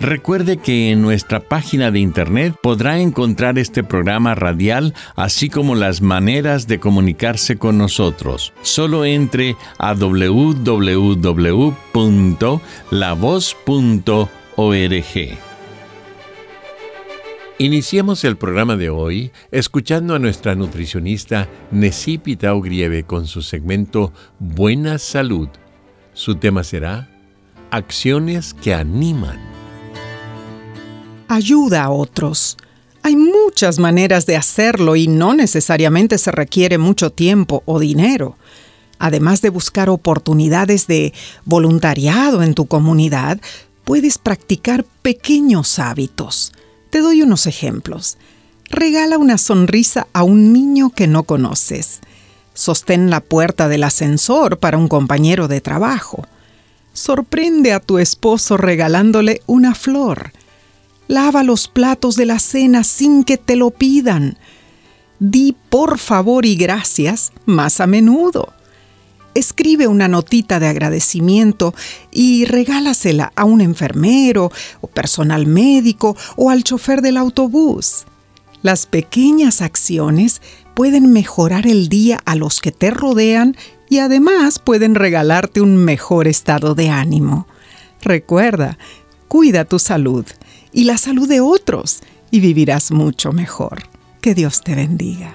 Recuerde que en nuestra página de internet podrá encontrar este programa radial, así como las maneras de comunicarse con nosotros. Solo entre a www.lavoz.org. Iniciemos el programa de hoy escuchando a nuestra nutricionista Nesipi Taugrieve con su segmento Buena Salud. Su tema será Acciones que animan ayuda a otros. Hay muchas maneras de hacerlo y no necesariamente se requiere mucho tiempo o dinero. Además de buscar oportunidades de voluntariado en tu comunidad, puedes practicar pequeños hábitos. Te doy unos ejemplos. Regala una sonrisa a un niño que no conoces. Sostén la puerta del ascensor para un compañero de trabajo. Sorprende a tu esposo regalándole una flor. Lava los platos de la cena sin que te lo pidan. Di por favor y gracias más a menudo. Escribe una notita de agradecimiento y regálasela a un enfermero o personal médico o al chofer del autobús. Las pequeñas acciones pueden mejorar el día a los que te rodean y además pueden regalarte un mejor estado de ánimo. Recuerda, cuida tu salud y la salud de otros y vivirás mucho mejor. Que Dios te bendiga.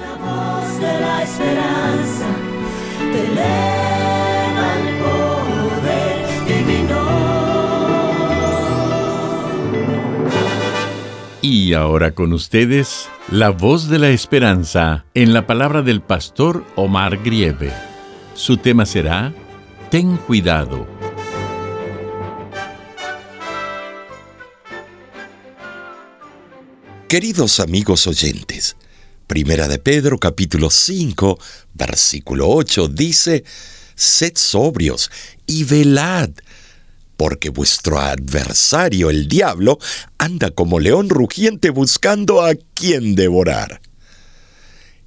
La voz de la esperanza te eleva el poder. Y ahora con ustedes, la voz de la esperanza en la palabra del pastor Omar Grieve. Su tema será, Ten cuidado Queridos amigos oyentes, Primera de Pedro capítulo 5, versículo 8 dice, Sed sobrios y velad, porque vuestro adversario el diablo anda como león rugiente buscando a quien devorar.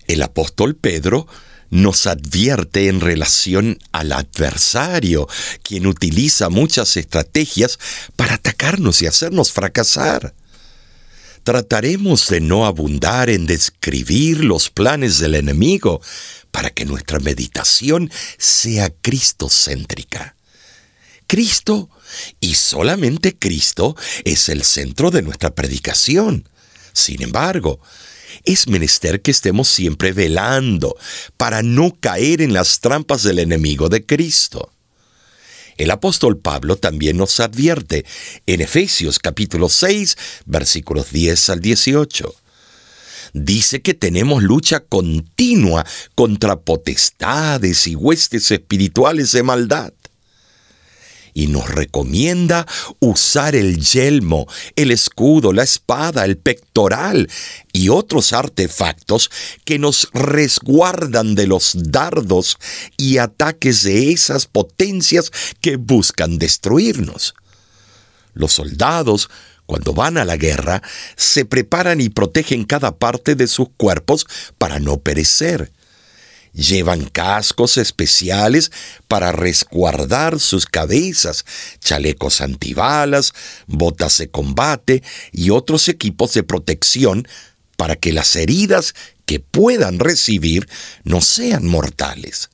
El apóstol Pedro nos advierte en relación al adversario, quien utiliza muchas estrategias para atacarnos y hacernos fracasar. Trataremos de no abundar en describir los planes del enemigo para que nuestra meditación sea cristocéntrica. Cristo, y solamente Cristo, es el centro de nuestra predicación. Sin embargo, es menester que estemos siempre velando para no caer en las trampas del enemigo de Cristo. El apóstol Pablo también nos advierte en Efesios capítulo 6, versículos 10 al 18. Dice que tenemos lucha continua contra potestades y huestes espirituales de maldad y nos recomienda usar el yelmo, el escudo, la espada, el pectoral y otros artefactos que nos resguardan de los dardos y ataques de esas potencias que buscan destruirnos. Los soldados cuando van a la guerra, se preparan y protegen cada parte de sus cuerpos para no perecer. Llevan cascos especiales para resguardar sus cabezas, chalecos antibalas, botas de combate y otros equipos de protección para que las heridas que puedan recibir no sean mortales.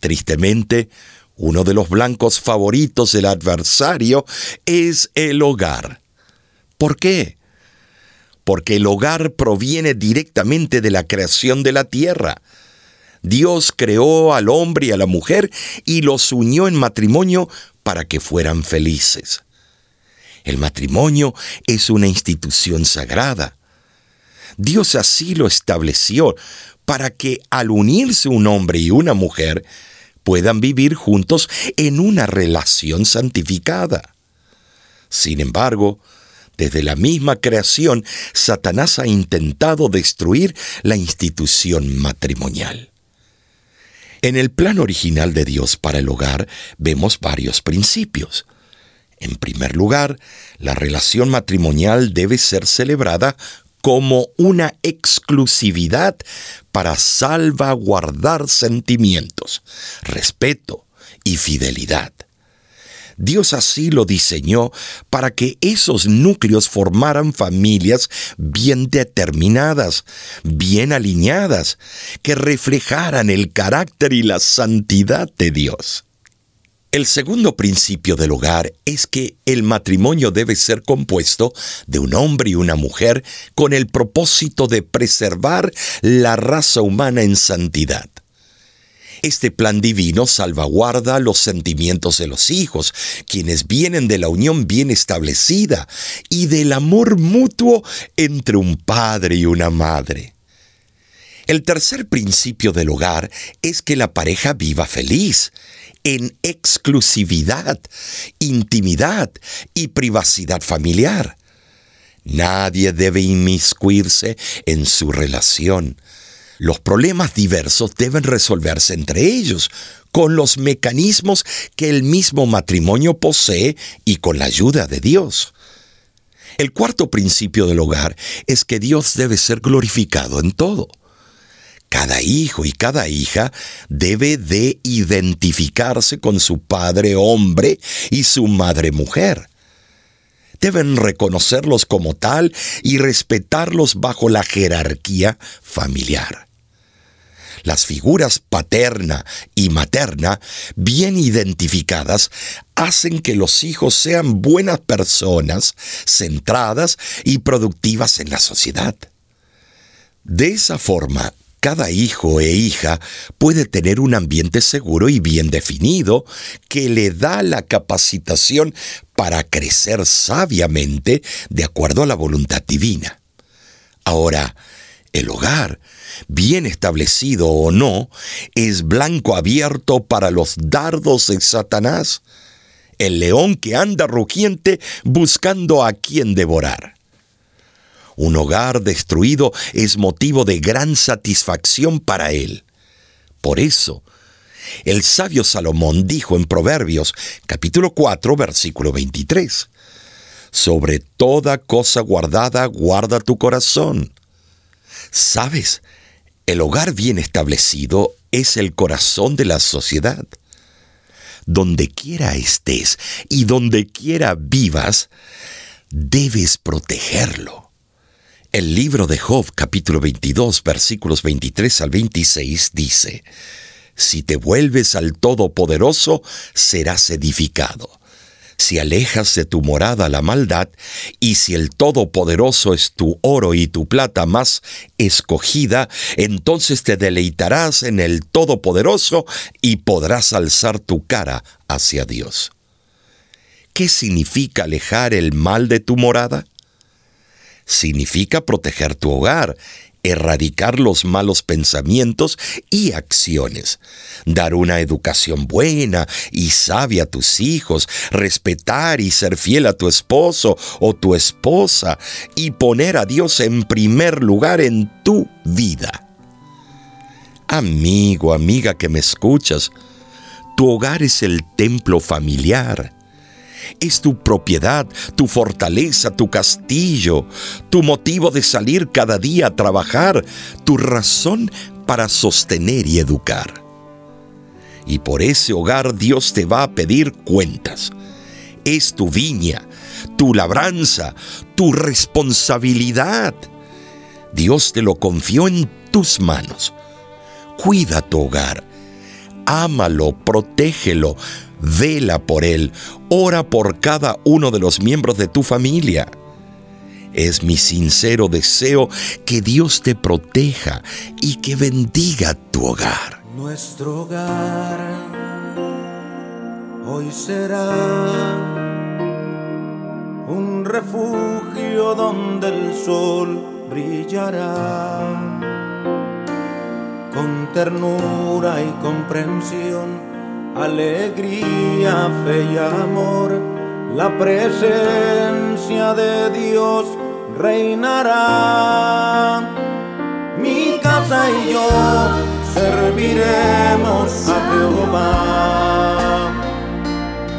Tristemente, uno de los blancos favoritos del adversario es el hogar. ¿Por qué? porque el hogar proviene directamente de la creación de la tierra. Dios creó al hombre y a la mujer y los unió en matrimonio para que fueran felices. El matrimonio es una institución sagrada. Dios así lo estableció para que al unirse un hombre y una mujer puedan vivir juntos en una relación santificada. Sin embargo, desde la misma creación, Satanás ha intentado destruir la institución matrimonial. En el plan original de Dios para el hogar vemos varios principios. En primer lugar, la relación matrimonial debe ser celebrada como una exclusividad para salvaguardar sentimientos, respeto y fidelidad. Dios así lo diseñó para que esos núcleos formaran familias bien determinadas, bien alineadas, que reflejaran el carácter y la santidad de Dios. El segundo principio del hogar es que el matrimonio debe ser compuesto de un hombre y una mujer con el propósito de preservar la raza humana en santidad. Este plan divino salvaguarda los sentimientos de los hijos, quienes vienen de la unión bien establecida y del amor mutuo entre un padre y una madre. El tercer principio del hogar es que la pareja viva feliz, en exclusividad, intimidad y privacidad familiar. Nadie debe inmiscuirse en su relación. Los problemas diversos deben resolverse entre ellos, con los mecanismos que el mismo matrimonio posee y con la ayuda de Dios. El cuarto principio del hogar es que Dios debe ser glorificado en todo. Cada hijo y cada hija debe de identificarse con su padre hombre y su madre mujer. Deben reconocerlos como tal y respetarlos bajo la jerarquía familiar. Las figuras paterna y materna, bien identificadas, hacen que los hijos sean buenas personas, centradas y productivas en la sociedad. De esa forma, cada hijo e hija puede tener un ambiente seguro y bien definido que le da la capacitación para crecer sabiamente de acuerdo a la voluntad divina. Ahora, el hogar, bien establecido o no, es blanco abierto para los dardos de Satanás, el león que anda rugiente buscando a quien devorar. Un hogar destruido es motivo de gran satisfacción para él. Por eso, el sabio Salomón dijo en Proverbios capítulo 4 versículo 23, Sobre toda cosa guardada guarda tu corazón, Sabes, el hogar bien establecido es el corazón de la sociedad. Donde quiera estés y donde quiera vivas, debes protegerlo. El libro de Job capítulo 22 versículos 23 al 26 dice, Si te vuelves al Todopoderoso, serás edificado si alejas de tu morada la maldad, y si el Todopoderoso es tu oro y tu plata más escogida, entonces te deleitarás en el Todopoderoso y podrás alzar tu cara hacia Dios. ¿Qué significa alejar el mal de tu morada? Significa proteger tu hogar, erradicar los malos pensamientos y acciones, dar una educación buena y sabia a tus hijos, respetar y ser fiel a tu esposo o tu esposa y poner a Dios en primer lugar en tu vida. Amigo, amiga que me escuchas, tu hogar es el templo familiar es tu propiedad, tu fortaleza, tu castillo, tu motivo de salir cada día a trabajar, tu razón para sostener y educar. Y por ese hogar Dios te va a pedir cuentas. Es tu viña, tu labranza, tu responsabilidad. Dios te lo confió en tus manos. Cuida tu hogar. Ámalo, protégelo, vela por él, ora por cada uno de los miembros de tu familia. Es mi sincero deseo que Dios te proteja y que bendiga tu hogar. Nuestro hogar hoy será un refugio donde el sol brillará. Con ternura y comprensión, alegría, fe y amor, la presencia de Dios reinará. Mi casa y yo serviremos a Jehová.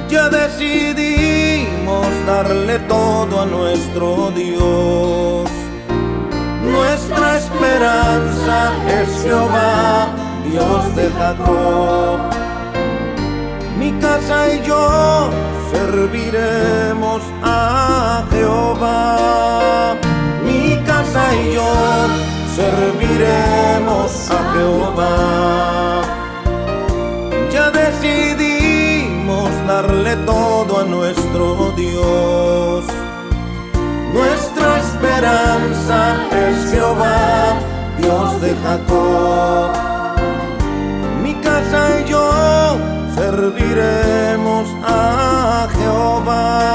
Ya decidimos darle todo a nuestro Dios. Nuestra esperanza es Jehová, Dios de Jacob. Mi casa y yo serviremos a Jehová. Mi casa y yo serviremos a Jehová. Ya decidimos darle todo a nuestro Dios. Nuestra esperanza es Jehová, Dios de Jacob. Serviremos a Jehová.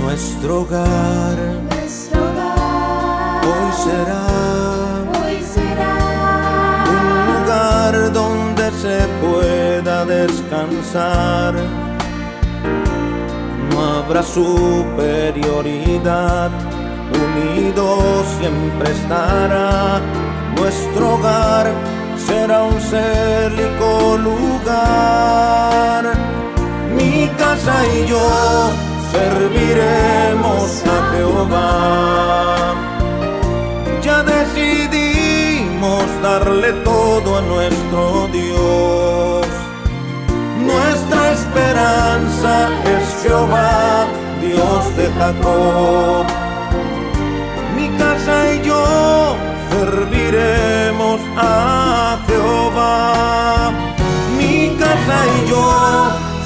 Nuestro hogar, Nuestro hogar hoy será descansar. No habrá superioridad, unido siempre estará. Nuestro hogar será un célico lugar. Mi casa y yo serviremos a Jehová ya decidimos darle todo a nuestro esperanza es Jehová, Dios de Jacob. Mi casa y yo serviremos a Jehová. Mi casa y yo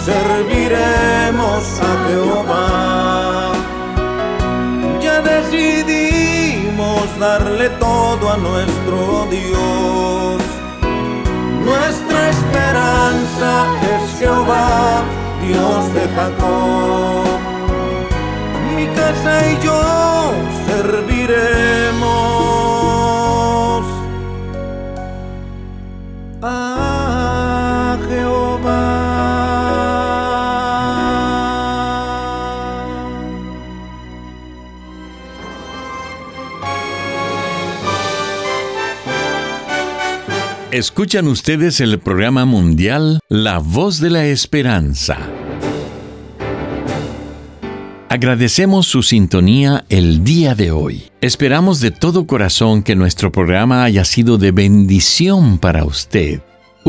serviremos a Jehová ya decidimos darle todo a nuestro Dios. Nuestra esperanza es Jehová, Dios de Jacob. Mi casa y yo serviremos a Jehová. Escuchan ustedes el programa mundial La Voz de la Esperanza. Agradecemos su sintonía el día de hoy. Esperamos de todo corazón que nuestro programa haya sido de bendición para usted.